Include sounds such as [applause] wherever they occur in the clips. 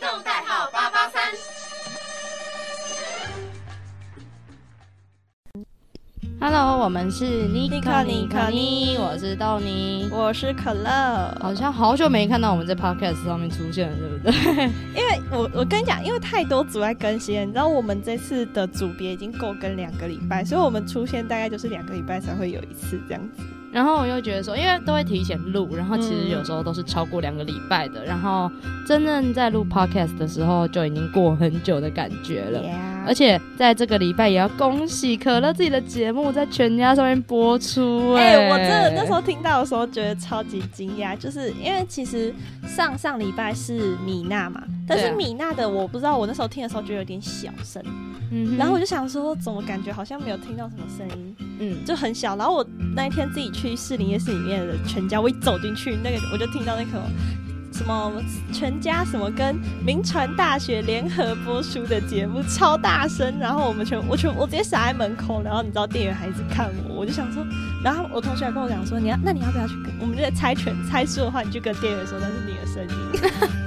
动代号八八三。Hello，我们是尼尼克尼克尼我是豆泥。我是可乐，好像好久没看到我们在 Podcast 上面出现了，对不对？[laughs] 因为我我跟你讲，因为太多组在更新了，你知道我们这次的组别已经够跟两个礼拜，所以我们出现大概就是两个礼拜才会有一次这样子。然后我又觉得说，因为都会提前录，然后其实嗯有时候都是超过两个礼拜的，然后真正在录 Podcast 的时候就已经过很久的感觉了。Yeah 而且在这个礼拜也要恭喜可乐自己的节目在全家上面播出、哎、哎、我真的那时候听到的时候觉得超级惊讶，就是因为其实上上礼拜是米娜嘛，但是米娜的我不知道，我那时候听的时候觉得有点小声，嗯，然后我就想说，怎么感觉好像没有听到什么声音，嗯，就很小。然后我那一天自己去士林夜市里面的全家，我一走进去，那个我就听到那个什么全家什么跟名传大学联合播出的节目超大声，然后我们全我全我直接傻在门口，然后你知道店员还一直看我，我就想说，然后我同学还跟我讲说，你要那你要不要去跟我们就在猜拳猜输的话，你就跟店员说那是你的声音。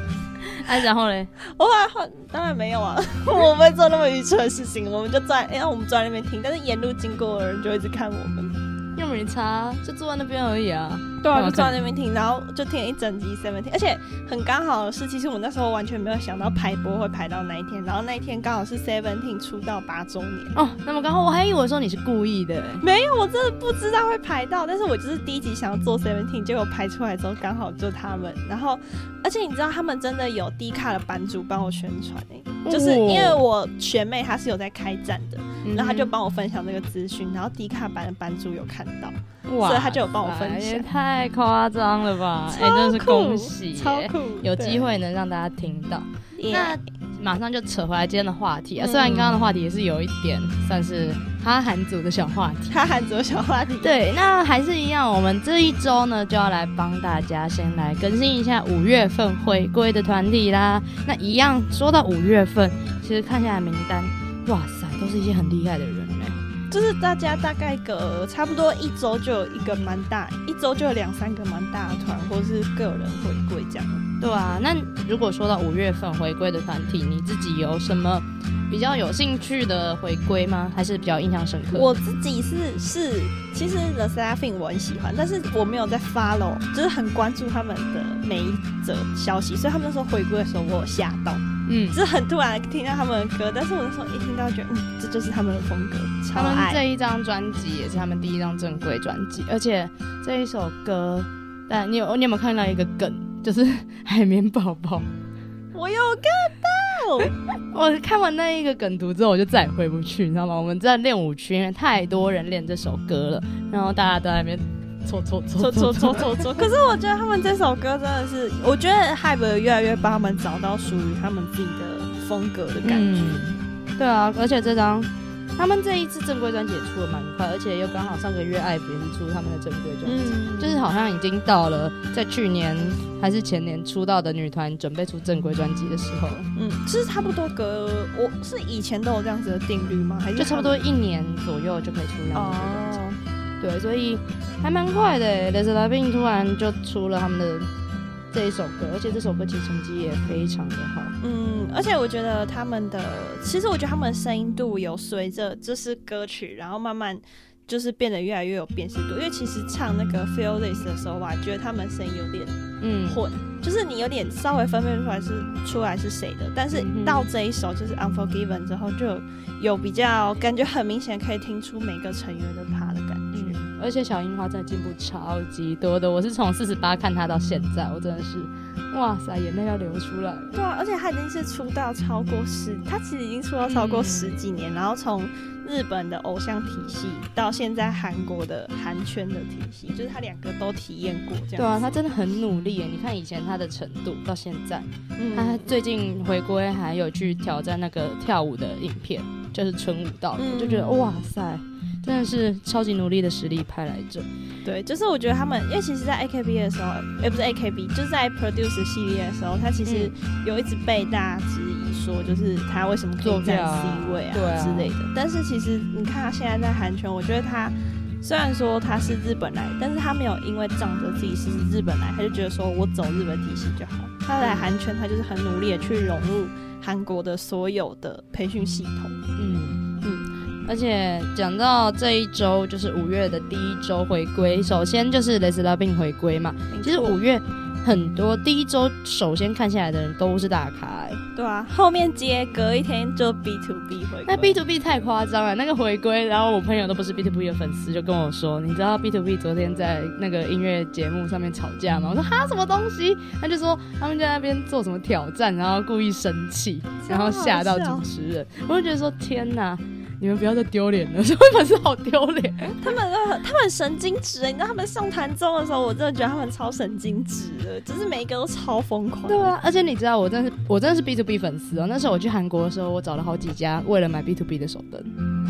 哎、[laughs] 然后嘞，我后来换当然没有啊，[laughs] 我不会做那么愚蠢的事情，我们就在，哎我们坐在那边听，但是沿路经过的人就一直看我们。又没差，就坐在那边而已啊。对啊，就坐在那边听，然后就听了一整集 Seventeen，而且很刚好的是，其实我那时候完全没有想到排播会排到那一天，然后那一天刚好是 Seventeen 出道八周年。哦，那么刚好我还以为说你是故意的、没有，我真的不知道会排到，但是我就是第一集想要做 Seventeen，结果排出来之后刚好就他们，然后而且你知道他们真的有低卡的版主帮我宣传诶、就是因为我学妹她是有在开站的，嗯然后他就帮我分享这个资讯，然后迪卡版的版主有看到，哇所以他就有帮我分享也太夸张了吧！真的是恭喜耶，超酷，有机会能让大家听到。那马上就扯回来今天的话题啊，嗯虽然刚刚的话题也是有一点算是哈韩族的小话题。他喊左小话题，[laughs] 对，那还是一样，我们这一周呢就要来帮大家先来更新一下五月份回归的团体啦。那一样说到五月份，其实看下来名单，哇塞，都是一些很厉害的人哎、就是大家大概个差不多一周就有一个蛮大，一周就有两三个蛮大的团，或是个人回归这样。对啊，那如果说到五月份回归的团体，你自己有什么比较有兴趣的回归吗？还是比较印象深刻？我自己是是，其实 The Seraphim 我很喜欢，但是我没有在 follow，就是很关注他们的每一则消息，所以他们那时候回归的时候，我有吓到，嗯就，是很突然听到他们的歌，但是我那时候一听到觉得，嗯，这就是他们的风格，超他们。这一张专辑也是他们第一张正规专辑，而且这一首歌，但你有你有没有看到一个梗，就是海绵宝宝？[laughs] 我有看到，我看完那一个梗图之后，我就再也回不去，你知道吗？我们在练舞区，因为太多人练这首歌了，然后大家都在那边搓搓搓错错错错错！[laughs] 可是我觉得他们这首歌真的是，我觉得 Hype 越来越帮他们找到属于他们自己的风格的感觉。嗯，对啊，而且这张他们这一次正规专辑也出的蛮快，而且又刚好上个月也是出他们的正规专辑。嗯，就是好像已经到了在去年还是前年出道的女团准备出正规专辑的时候了，嗯，其实差不多隔，我是以前都有这样子的定律吗？还是就差不多一年左右就可以出他们两张专辑。哦，对，所以还蛮快的耶。Les l a b i n 突然就出了他们的这一首歌，而且这首歌其实成绩也非常的好。嗯，而且我觉得他们的，其实我觉得他们的声音度有随着就是歌曲，然后慢慢就是变得越来越有辨识度。因为其实唱那个 Feel This 的时候吧，觉得他们声音有点嗯，混，就是你有点稍微分辨出来是出来是谁的，但是到这一首就是 Unforgiven 之后，就有有比较感觉很明显可以听出每个成员的他的感而且小樱花真的进步超级多的。我是从四十八看她到现在，我真的是，哇塞，眼泪要流出来了。对啊，而且他已经是出道超过十，他其实已经出道超过嗯十几年，然后从日本的偶像体系到现在韩国的韩圈的体系，就是他两个都体验过这样。对啊，她真的很努力耶。你看以前她的程度到现在，她嗯，最近回归还有去挑战那个跳舞的影片，就是纯舞蹈的，嗯就觉得哇塞，真的是超级努力的实力派来着。对，就是我觉得他们，因为其实，在 AKB 的时候，也不是 AKB，就是在 Produce 系列的时候，他其实有一直被大家质疑说，就是他为什么坐在 C 位啊之类的。但是其实你看他现在在韩圈，我觉得他虽然说他是日本来，但是他没有因为仗着自己是日本来，他就觉得说我走日本体系就好。他来韩圈，他就是很努力的去融入韩国的所有的培训系统。嗯嗯，而且讲到这一周，就是五月的第一周回归，首先就是雷斯拉病回归嘛。其实五月很多第一周首先看下来的人都是大咖、欸，对啊，后面接隔一天就 B to B 回归。那 B to B 太夸张了，那个回归，然后我朋友都不是 B to B 的粉丝，就跟我说，你知道 B to B 昨天在那个音乐节目上面吵架吗？我说哈什么东西？他就说他们在那边做什么挑战，然后故意生气，然后吓到主持人。我就觉得说天哪！你们不要再丢脸了，这位粉丝好丢脸。[laughs] 他们他们很神经质哎！你知道他们上团综的时候，我真的觉得他们超神经质的，就是每一个都超疯狂。对啊，而且你知道，我真的是我真的是 B to B 粉丝哦。那时候我去韩国的时候，我找了好几家，为了买 B to B 的手灯。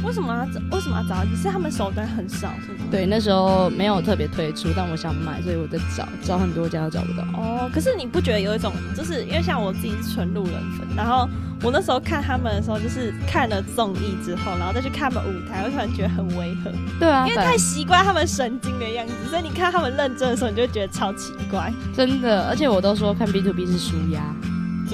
为什么要找？为什么要找？只是他们手灯很少，是吗？对，那时候没有特别推出，但我想买，所以我在找，找很多家都找不到。哦，可是你不觉得有一种，就是因为像我自己是纯路人粉，然后我那时候看他们的时候，就是看了综艺之后，然后再去看他们舞台，我突然觉得很违和。对啊，因为太习惯他们神经的样子，所以你看他们认真的时候，你就会觉得超奇怪。真的，而且我都说看 B to B 是舒压。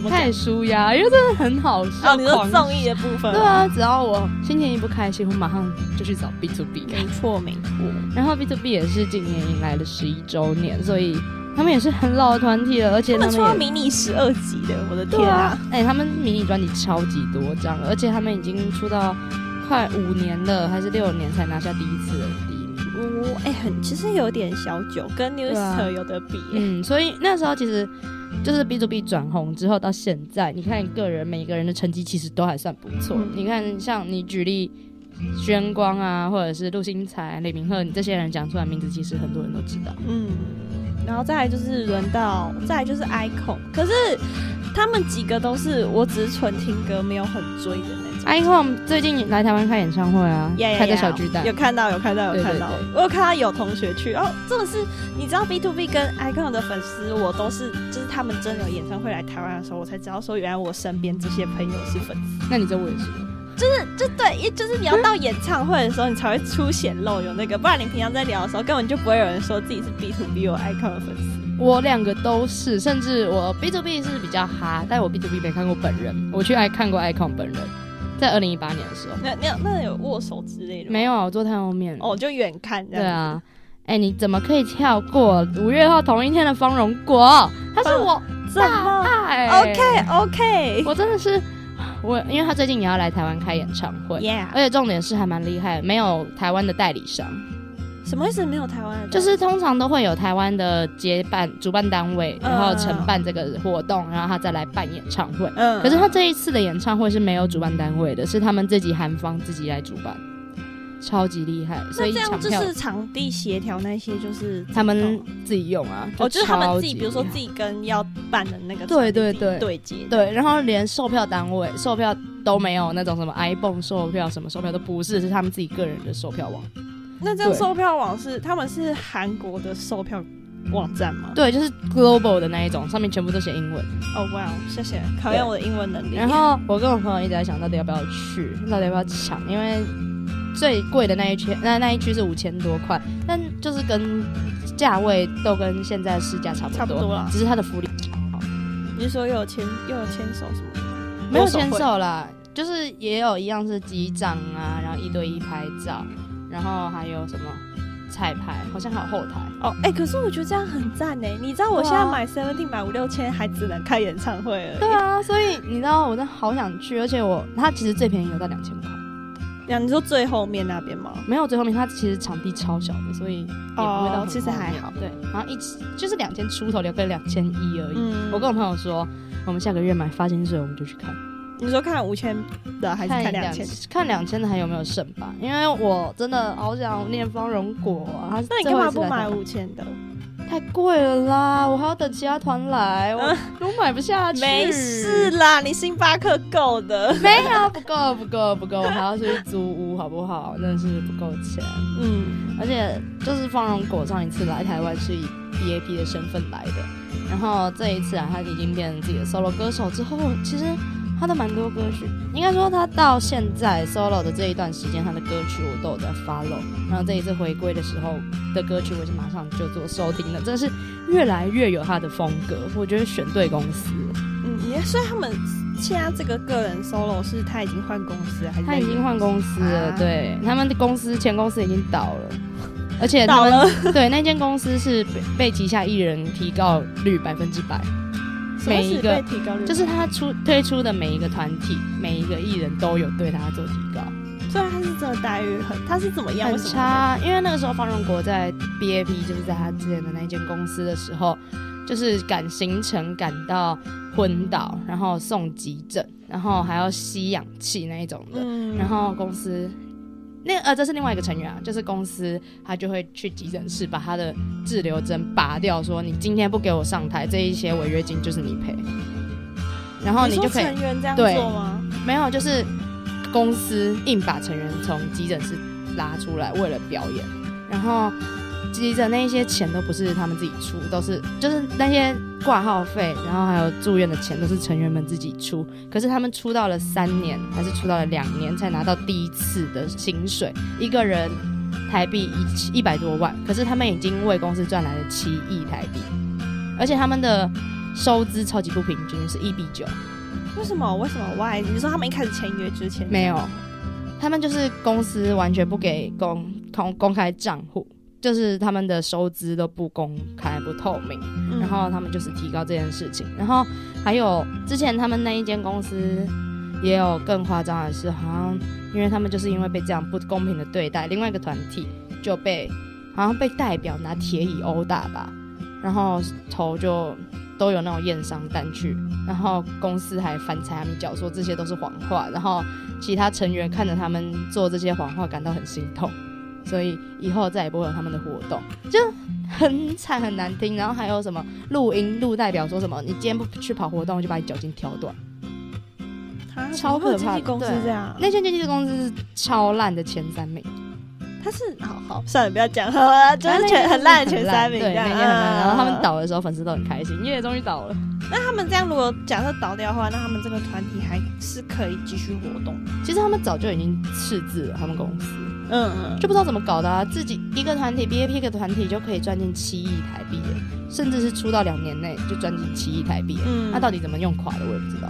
太舒压，因为真的很好笑。哦，你说综艺的部分？对啊，只要我心情一不开心，我马上就去找 B to B。没错，没错。然后 B to B 也是今年迎来了十一周年，所以他们也是很老的团体了，而且他们出了迷你十二集的，我的天啊！哎，他们迷你专辑超级多张，而且他们已经出道快五年了，还是六年才拿下第一次的第一名。哦，哎，很其实有点小久，跟 Newster 有得比。嗯，所以那时候其实。就是 B to B 转红之后到现在，你看个人每个人的成绩其实都还算不错。你看，像你举例宣光啊，或者是陆星材、李明赫，你这些人讲出来名字，其实很多人都知道。嗯，然后再来就是轮到，再来就是 icon，可是他们几个都是我只是纯听歌，没有很追的那种。icon 最近来台湾开演唱会啊，开在小巨蛋，有看到有看到有看到，我有看到有同学去哦，真的是你知道 B to B 跟 icon 的粉丝，我都是就是他们真的有演唱会来台湾的时候，我才知道说原来我身边这些朋友是粉丝。那你知道我也是，就是就对，一就是你要到演唱会的时候，你才会出显露有那个，不然你平常在聊的时候，根本就不会有人说自己是 B to B 或 icon 的粉丝。我两个都是，甚至我 B to B 是比较哈，但我 B to B 没看过本人，我去爱看过 icon 本人。在二零一八年的时候，那那那有握手之类的？没有啊，我坐太后面哦，就远看。对啊，哎，你怎么可以跳过五月号同一天的方荣国？他是我大爱。OK OK，我真的是我，因为他最近也要来台湾开演唱会，Yeah，而且重点是还蛮厉害，没有台湾的代理商。什么意思？没有台湾？就是通常都会有台湾的接办主办单位，然后承办这个活动，然后他再来办演唱会。嗯。可是他这一次的演唱会是没有主办单位的，是他们自己韩方自己来主办，超级厉害。所以这样就是场地协调那些，就是他们自己用啊。哦，就是他们自己，比如说自己跟要办的那个对对对对接对，然后连售票单位售票都没有那种什么 iPhone 售票什么售票都不是，是他们自己个人的售票网。那这样售票网是他们是韩国的售票网站吗？对，就是 global 的那一种，上面全部都写英文。哦，哇，谢谢，考验我的英文能力。然后我跟我朋友一直在想，到底要不要去，到底要不要抢？因为最贵的那一圈，那那一区是五千多块，但就是跟价位都跟现在市价差不多，差不多了，只是它的福利好。你是说又有牵又有牵手什么？没有牵手啦，就是也有一样是机长啊，然后一对一拍照。然后还有什么彩排？好像还有后台哦。哎，可是我觉得这样很赞呢。你知道我现在买 Seventeen 买五六千，还只能开演唱会了。对啊，所以你知道我真的好想去，而且我它其实最便宜有到两千块。呀，你说最后面那边吗？没有最后面，它其实场地超小的，所以也不会到。其实还好。对，然后一起就是两千出头，两个两千一而已。我跟我朋友说，我们下个月买发薪水，我们就去看。你说看五千的还是看两千？看两千的还有没有剩吧？因为我真的好想念方荣果啊！那你干嘛不买五千的？太贵了啦！我还要等其他团来，我 [laughs] 都买不下去。没事啦，你星巴克够的。没有，不够，不够，不够，我还要去租屋，好不好？[laughs] 真的是不够钱。嗯，而且就是方荣果上一次来台湾是以 B A P 的身份来的，然后这一次啊，他已经变成自己的 solo 歌手之后，其实。他的蛮多歌曲，应该说他到现在 solo 的这一段时间，他的歌曲我都有在 follow。然后这一次回归的时候的歌曲，我是马上就做收听了，真的是越来越有他的风格。我觉得选对公司。嗯，也所以他们现在这个个人 solo 是他已经换公司，还是他已经换公司了？啊对，他们的公司前公司已经倒了，而且倒了们对那间公司是被被旗下艺人提高率百分之百。每一个就是他出推出的每一个团体，每一个艺人都有对他做提高，虽然他是真的待遇很，他是怎么样？很差。因为那个时候方荣国在 BAP，就是在他之前的那间公司的时候，就是赶行程赶到昏倒，然后送急诊，然后还要吸氧气那一种的。嗯然后公司那呃，这是另外一个成员啊，就是公司他就会去急诊室把他的滞留针拔掉，说你今天不给我上台，这一些违约金就是你赔。然后你就可以成员这样对做吗？没有，就是公司硬把成员从急诊室拉出来，为了表演。然后急诊那一些钱都不是他们自己出，都是就是那些挂号费，然后还有住院的钱都是成员们自己出。可是他们出到了三年，还是出到了两年才拿到第一次的薪水，一个人台币一一百多万。可是他们已经为公司赚来了七亿台币，而且他们的收支超级不平均，是一比九。为什么？为什么？Why？你说他们一开始签约之前没有，他们就是公司完全不给公公公开账户，就是他们的收支都不公开、不透明，嗯然后他们就是提高这件事情。然后还有之前他们那一间公司也有更夸张的是，好像因为他们就是因为被这样不公平的对待，另外一个团体就被好像被代表拿铁椅殴打吧，然后头就都有那种验伤单去，然后公司还反踩他们脚说这些都是谎话，然后其他成员看着他们做这些谎话感到很心痛，所以以后再也不会有他们的活动，就很惨很难听。然后还有什么录音录代表说什么你今天不去跑活动，就把你脚筋挑断。啊超可怕公司对这样，那间经纪公司是超烂的前三名，他是好好算了，不要讲好了，[laughs] 就是全很烂的前三名对，很烂。然后他们嗯倒的时候，粉丝都很开心，因为，终于倒了。那他们这样如果假设倒掉的话，那他们这个团体还是可以继续活动。其实他们早就已经斥资了，他们公司嗯嗯，就不知道怎么搞的啊，自己一个团体 BAP 一个团体就可以赚进七亿台币了，甚至是出道两年内就赚进七亿台币。嗯那到底怎么用垮的，我也不知道。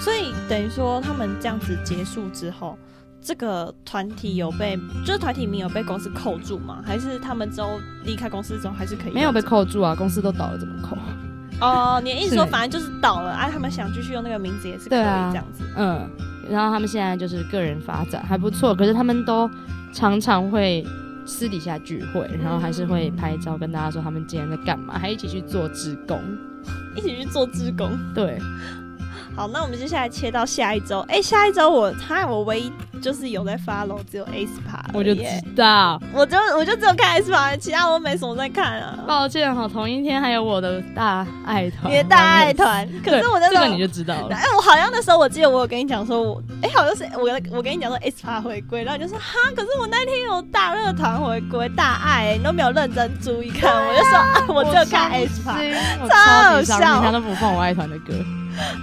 所以等于说他们这样子结束之后，这个团体有被就是团体名有被公司扣住吗？还是他们之后离开公司之后还是可以没有被扣住啊，公司都倒了，怎么扣？哦？你的意思说反正就是倒了啊？他们想继续用那个名字也是可以这样子。嗯，然后他们现在就是个人发展还不错，可是他们都常常会私底下聚会，然后还是会拍照跟大家说他们今天在干嘛，还一起去做志工。一起去做志工。对，好，那我们接下来切到下一周。哎、下一周我他我唯一就是有在 follow 只有 A SPA，我就知，道。我就我就只有看 A SPA，其他我没什么在看啊。抱歉哈，同一天还有我的大爱团，你的大爱团，可，是我那时候这个你就知道了。哎、我好像那时候我记得我有跟你讲说我，哎、好像是我我跟你讲说 S 趴回归，然后你就说哈，可是我那天有大热团回归，大爱、你都没有认真注意看，我就说啊，我只有看我超好笑心，他都不放我爱团的歌。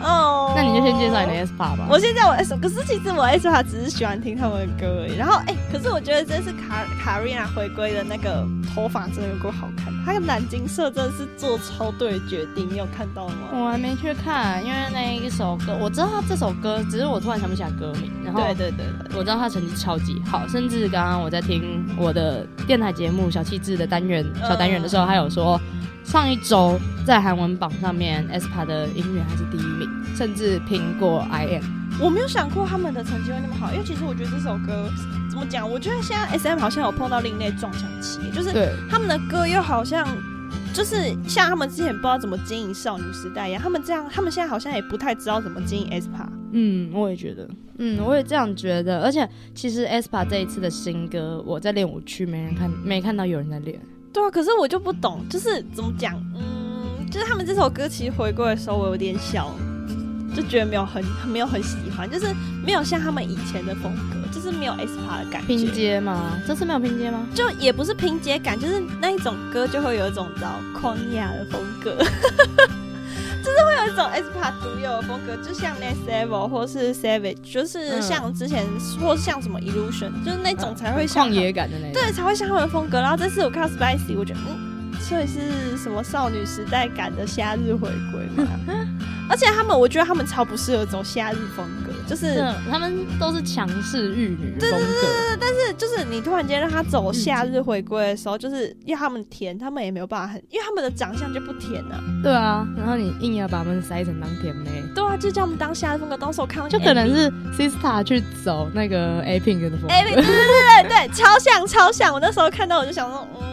哦，那你就先介绍你的 S p a 吧。我现在我 S，可是其实我 S 趴只是喜欢听他们的歌而已。然后哎、可是我觉得这次卡卡瑞娜回归的那个头发真的有够好看，她的蓝金色真的是做超对的决定，你有看到吗？我还没去看，因为那一首歌我知道他这首歌，只是我突然想不起来歌名。然后对对对对，我知道他成绩超级好，甚至刚刚我在听我的电台节目小气质的单元小单元的时候，他有说上一周在韩文榜上面 aespa 的音乐还是第一名，甚至苹果 I M。我没有想过他们的成绩会那么好，因为其实我觉得这首歌怎么讲？我觉得现在 S M 好像有碰到另类撞墙期，就是，他们的歌又好像就是像他们之前不知道怎么经营少女时代一样，他们这样，他们现在好像也不太知道怎么经营 S P A。嗯，我也觉得，嗯，我也这样觉得。而且其实 aespa 这一次的新歌，我在练舞区没人看，没看到有人在练。对啊，可是我就不懂，就是怎么讲，嗯，就是他们这首歌其实回归的时候，我有点小，就觉得没有很没有很喜欢，就是没有像他们以前的风格，就是没有 S P A 的感觉。拼接吗？这次没有拼接吗？就也不是拼接感，就是那一种歌就会有一种你知道框架的风格，就是会有一种 aespa 独有的风格，就像 Next Level 或是 Savage，就是嗯像之前、或是像什么 Illusion，就是那种才会像旷野感的那种。对，才会像他们的风格。然后这次我看到 Spicy，我觉得嗯，所以是什么少女时代感的夏日回归嘛？[laughs] 而且他们，我觉得他们超不适合走夏日风格，就是是，他们都是强势玉女风格。但是就是你突然间让他走夏日回归的时候，就是要他们甜，他们也没有办法很，因为他们的长相就不甜啊。对啊，然后你硬要把他们塞成当甜妹，对啊，就叫他们当夏日风格。当时我看到就可能是 Sista 去走那个 A Pink 的风格。哎，对对对对，超像超像。我那时候看到我就想说，嗯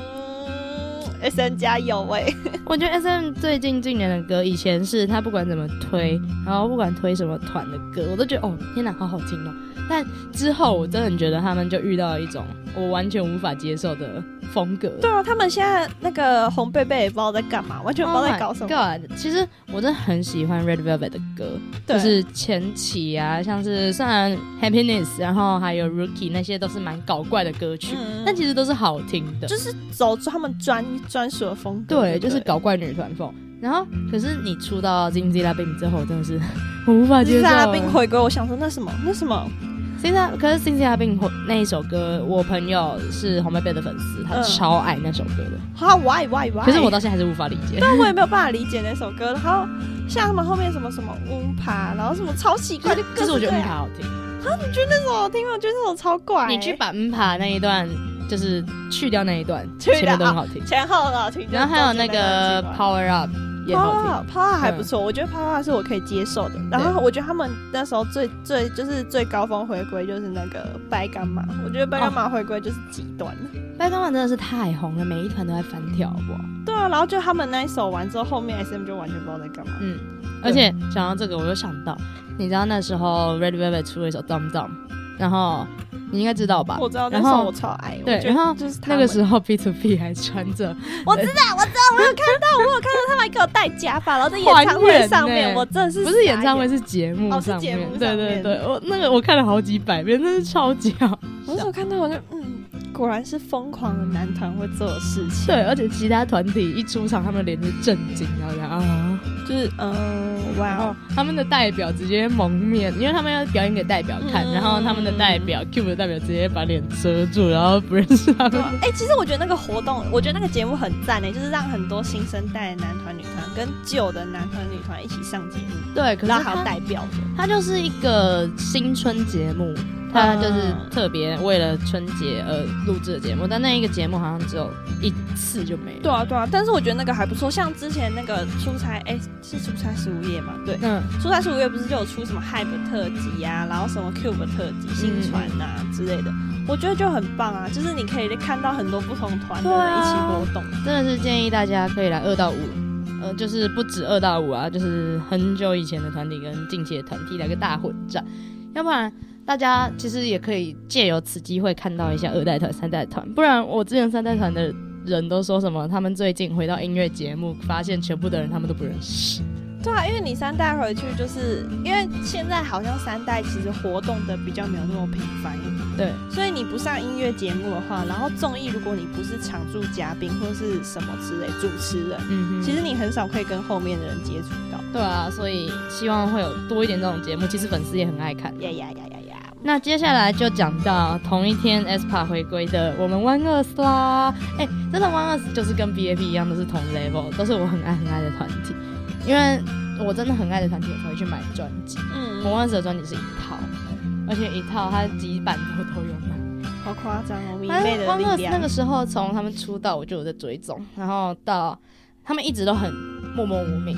，S N 加油喂。[laughs] 我觉得 S N 最近近年的歌，以前是他不管怎么推，然后不管推什么团的歌，我都觉得哦天哪，好好听哦。但之后我真的觉得他们就遇到了一种我完全无法接受的风格。对啊，他们现在那个红贝贝也不知道在干嘛，完全不知道在搞什么。Oh God，其实我真的很喜欢 Red Velvet 的歌，就是前期啊，像是虽然 Happiness，然后还有 Rookie 那些都是蛮搞怪的歌曲，嗯但其实都是好听的。就是走出他们专专属的风格。对，就是搞怪女团风。然后，可是你出到 z i n z i l a Bim 之后，真的是 [laughs] 我无法接受。萨拉冰回归，我想说那什么那什么，l a 可是 i l a Bim 那一首歌，我朋友是红妹贝的粉丝，他嗯超爱那首歌的。好 why why why？可是我到现在还是无法理解。但我也没有办法理解那首歌。然后像他们后面什么什么乌爬，然后什么超奇怪的歌，就是我觉得嗯对啊爬好听。啊你觉得那首好听吗？我觉得那首超怪、你去把乌爬那一段，就是去掉那一段，前面都很好听。前后很好听，然后还有那个 Power Up 也好听。泡还不错，我觉得泡泡是我可以接受的。然后我觉得他们那时候最最就是最高峰回归就是那个白干马，我觉得白干马回归就是极端了。白干马真的是太红了，每一团都在翻跳，好不好？对啊，然后就他们那一首完之后，后面 S M 就完全不知道在干嘛。嗯，而且讲到这个，我又想到，你知道那时候 Red Velvet 出了一首 Dum Dum，然后你应该知道吧？我知道那然后我超爱，对然后就是那个时候 P to P 还穿着，[laughs] 我知道，我知道，我有看到，我有看到他们还给我戴假发，然后在演唱会上面，我真的是不是演唱会。是节目上面，节目对对对，我那个我看了好几百遍，真是超级好。我那时候看到我就嗯，果然是疯狂的男团会做的事情。对，而且其他团体一出场，他们脸就震惊，然后这样啊，就是嗯，哇哦，他们的代表直接蒙面，因为他们要表演给代表看，嗯然后他们的代表 Cube 的代表直接把脸遮住，然后不认识他们。[laughs] 哎、其实我觉得那个活动，我觉得那个节目很赞诶，就是让很多新生代的男团、女团跟旧的男团、女团一起上节目，对，可是还有代表的。它就是一个新春节目，它就是特别为了春节而录制的节目，但那一个节目好像只有一次就没了。对啊，对啊，但是我觉得那个还不错，像之前那个出差，哎、是出差十五夜嘛？对，嗯，出差十五夜不是就有出什么 Hype 特辑啊，然后什么 Cube 特辑、新传啊之类的，我觉得就很棒啊，就是你可以看到很多不同团的一起活动。真的是建议大家可以来二到五，呃，就是不止二到五啊，就是很久以前的团体跟近期的团体来个大混战，要不然。大家其实也可以借由此机会看到一下二代团、三代团，不然我之前三代团的人都说什么，他们最近回到音乐节目，发现全部的人他们都不认识。对啊，因为你三代回去，就是因为现在好像三代其实活动的比较没有那么频繁对，所以你不上音乐节目的话，然后综艺如果你不是常驻嘉宾或是什么之类主持人，嗯哼，其实你很少可以跟后面的人接触到。对啊，所以希望会有多一点这种节目，其实粉丝也很爱看。呀呀呀呀呀！那接下来就讲到同一天 aespa 回归的我们 One Us 啦，哎、真的 One Us 就是跟 BAP 一样，都是同 level，都是我很爱很爱的团体，因为我真的很爱的团体，我才会去买专辑。嗯，One Us 的专辑是一套，而且一套它几版都都有买。好夸张哦，迷妹的 One 力 Us 量。那个时候从他们出道我就有在追踪，然后到他们一直都很默默无名。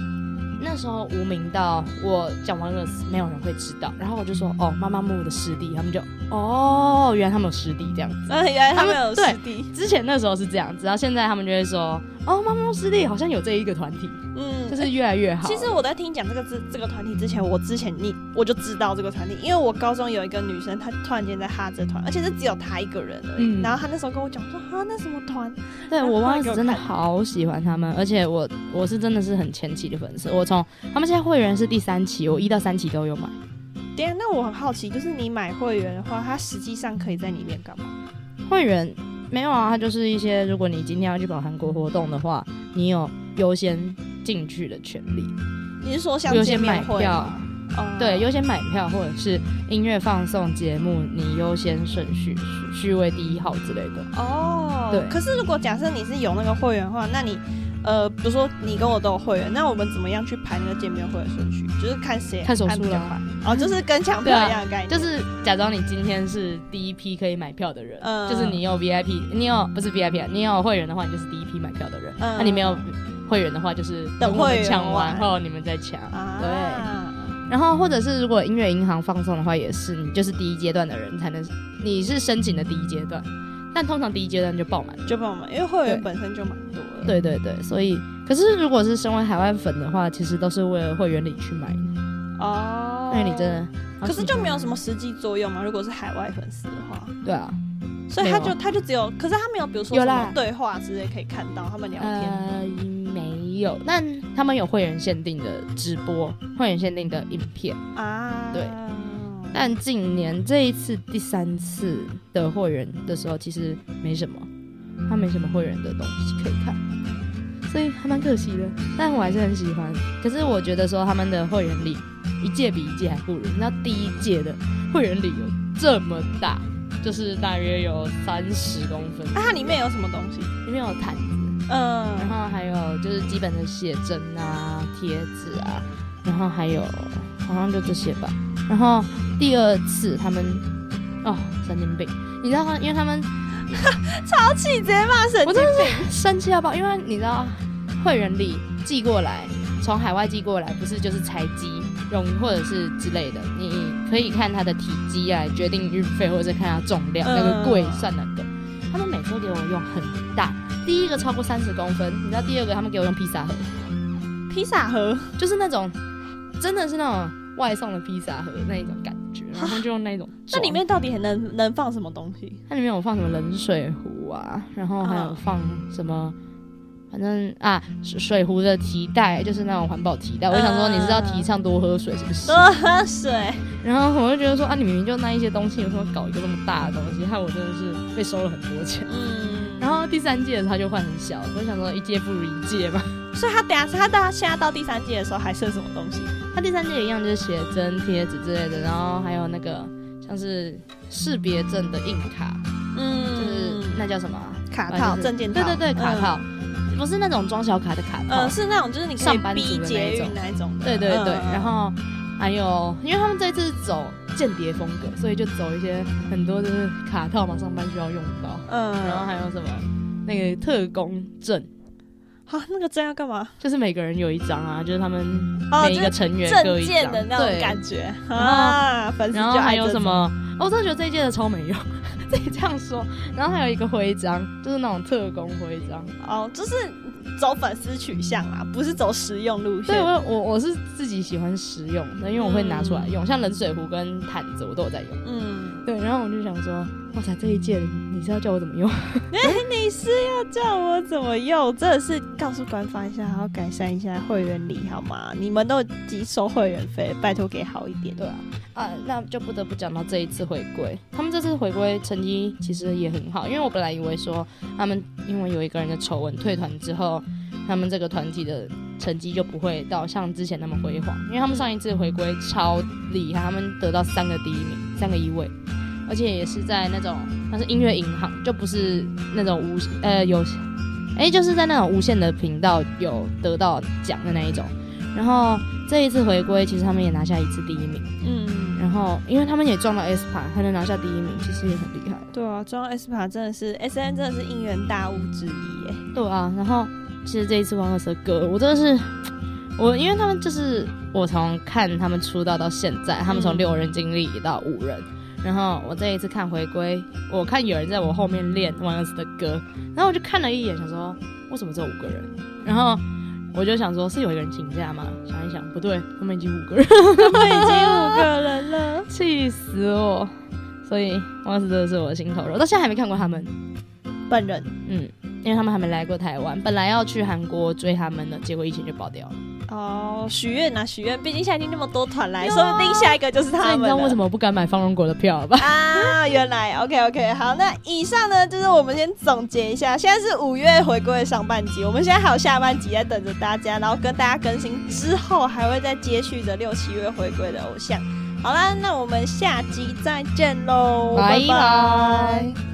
那时候无名到我讲 One Us 没有人会知道，然后我就说哦妈妈木的师弟，他们就哦原来他们有师弟这样子。嗯，原来他们有师弟，之前那时候是这样，子，然后现在他们就会说哦妈妈木师弟好像有这一个团体，嗯，就是越来越好。其实我在听你讲这个这这个团体之前，我之前你我就知道这个团体，因为我高中有一个女生，她突然间在哈这团，而且是只有她一个人而已。嗯然后她那时候跟我讲说啊，那什么团？对我后来 One 给 Us 我真的好喜欢他们，而且我我是真的是很前期的粉丝，我从他们现在会员是第三期，我一到三期都有买。对啊，那我很好奇，就是你买会员的话，它实际上可以在里面干嘛？会员没有啊，它就是一些如果你今天要去跑韩国活动的话，你有优先进去的权利。你是说像优先买票？哦对，优先买票或者是音乐放送节目，你优先顺序序序位第一号之类的。哦，对可是如果假设你是有那个会员的话，那你呃，比如说你跟我都有会员，那我们怎么样去排那个见面会的顺序？就是看谁看手速啦按比较快。哦，就是跟抢 [laughs] 票一样的概念。就是假装你今天是第一批可以买票的人，嗯就是你有 VIP，你有不是 VIP，啊，你有会员的话，你就是第一批买票的人。嗯那、你没有会员的话，就是等我们会员抢完完后你们再抢。啊，对。然后或者是如果音乐银行放送的话，也是你就是第一阶段的人才能，你是申请的第一阶段，但通常第一阶段就爆满。就爆满，因为会员本身就蛮多的。对对对，所以可是如果是身为海外粉的话，其实都是为了会员礼去买的，哦，因为你真的，可是就没有什么实际作用吗？如果是海外粉丝的话，对啊，所以他就他就只有，可是他没有，比如说有啦什么对话之类可以看到他们聊天。呃，没有，但他们有会员限定的直播，会员限定的影片。啊，对但近年这一次第三次的会员的时候，其实没什么，他没什么会员的东西可以看，所以还蛮可惜的。但我还是很喜欢。可是我觉得说他们的会员礼一届比一届还不如。你知道第一届的会员礼有这么大，就是大约有三十公分，啊，它里面有什么东西？里面有毯子，嗯然嗯，后还有就是基本的写真啊、贴纸啊，然后还有好像就这些吧。然后第二次他们哦神经病，你知道吗？因为他们 [laughs] 超气直接骂神经我真的病。生气到爆，因为你知道会员礼寄过来，从海外寄过来，不是就是拆机用或者是之类的，你可以看它的体积来决定运费，或者是看它重量，那个贵算哪个。他们每次都给我用很大，第一个超过三十公分，你知道第二个他们给我用披萨盒，披萨盒就是那种真的是那种外送的披萨盒那一种感觉，然后就用那种。[laughs] 那里面到底还能能放什么东西？它里面有放什么冷水壶啊，然后还有嗯放什么，反正啊水水壶的提袋，就是那种环保提袋。我想说你是要提倡多喝水是不是？[laughs] 多喝水。然后我就觉得说啊，你明明就那一些东西，有什么搞一个这么大的东西，害我真的是被收了很多钱。嗯，然后第三届的时候他就换很小，我就想说一届不如一届嘛。所以他等下他到现在到第三季的时候还剩什么东西？他第三季一样就是写真、贴纸之类的，然后还有那个像是识别证的硬卡，嗯就是那叫什么啊、卡套、就是证件套。对对对，卡嗯。套，不是那种装小卡的卡套。呃，是那种就是你上班族逼的那一种种的。对对对，嗯然后还有，因为他们这次走间谍风格，所以就走一些很多就是卡套嘛，上班需要用到。嗯，然后还有什么那个特工证，好，那个针要干嘛？就是每个人有一张啊，就是他们哦，每一个成员各证一张，件的那种感觉啊，粉丝然后还？有什么？哦我真的觉得这一届的超没用，[laughs] 自己这样说。然后还有一个徽章，就是那种特工徽章。哦，就是走粉丝取向啊，不是走实用路线。对我我我是自己喜欢实用的，因为我会拿出来用，像冷水壶跟毯子我都有在用。嗯，对，然后我就想说，哇塞，这一件你是要叫我怎么用？[laughs] 你是要叫我怎么用？真的是告诉官方一下，好好改善一下会员礼好吗？你们都已经收会员费，拜托给好一点。对啊，啊，那就不得不讲到这一次回归，他们这次回归成绩其实也很好，因为我本来以为说他们因为有一个人的丑闻退团之后，他们这个团体的成绩就不会到像之前那么辉煌，因为他们上一次回归超厉害，他们得到三个第一名，三个一位，而且也是在那种像是音乐银行，就不是那种无呃有，哎、就是在那种无线的频道有得到奖的那一种，然后这一次回归，其实他们也拿下一次第一名。嗯，然后，因为他们也撞到 S 盘，还能拿下第一名，其实也很厉害。对啊，撞到 S 爬真的是 S N 真的是应援大物之一耶。对啊，然后其实这一次王二蛇歌，我真的是我，因为他们就是我从看他们出道到现在，他们从嗯六人经历到五人，然后我这一次看回归，我看有人在我后面练王老师的歌，然后我就看了一眼，想说为什么只有五个人？然后我就想说，是有一个人请假吗？想一想，不对，他们已经五个人。他们已经五个人了。[laughs] 气死我！所以王子真的是我的心头肉，到现在还没看过他们。本人嗯，因为他们还没来过台湾，本来要去韩国追他们的，结果疫情就爆掉了。哦，许愿呐，许愿，毕竟现在听那么多团来，说不定下一个就是他们所以你知道为什么？我不敢买放荣国的票了吧？啊，[laughs] 原来 OK OK，好，那以上呢就是我们先总结一下，现在是五月回归的上半集，我们现在还有下半集在等着大家，然后跟大家更新之后还会再接续着六七月回归的偶像。好啦，那我们下集再见喽，拜拜拜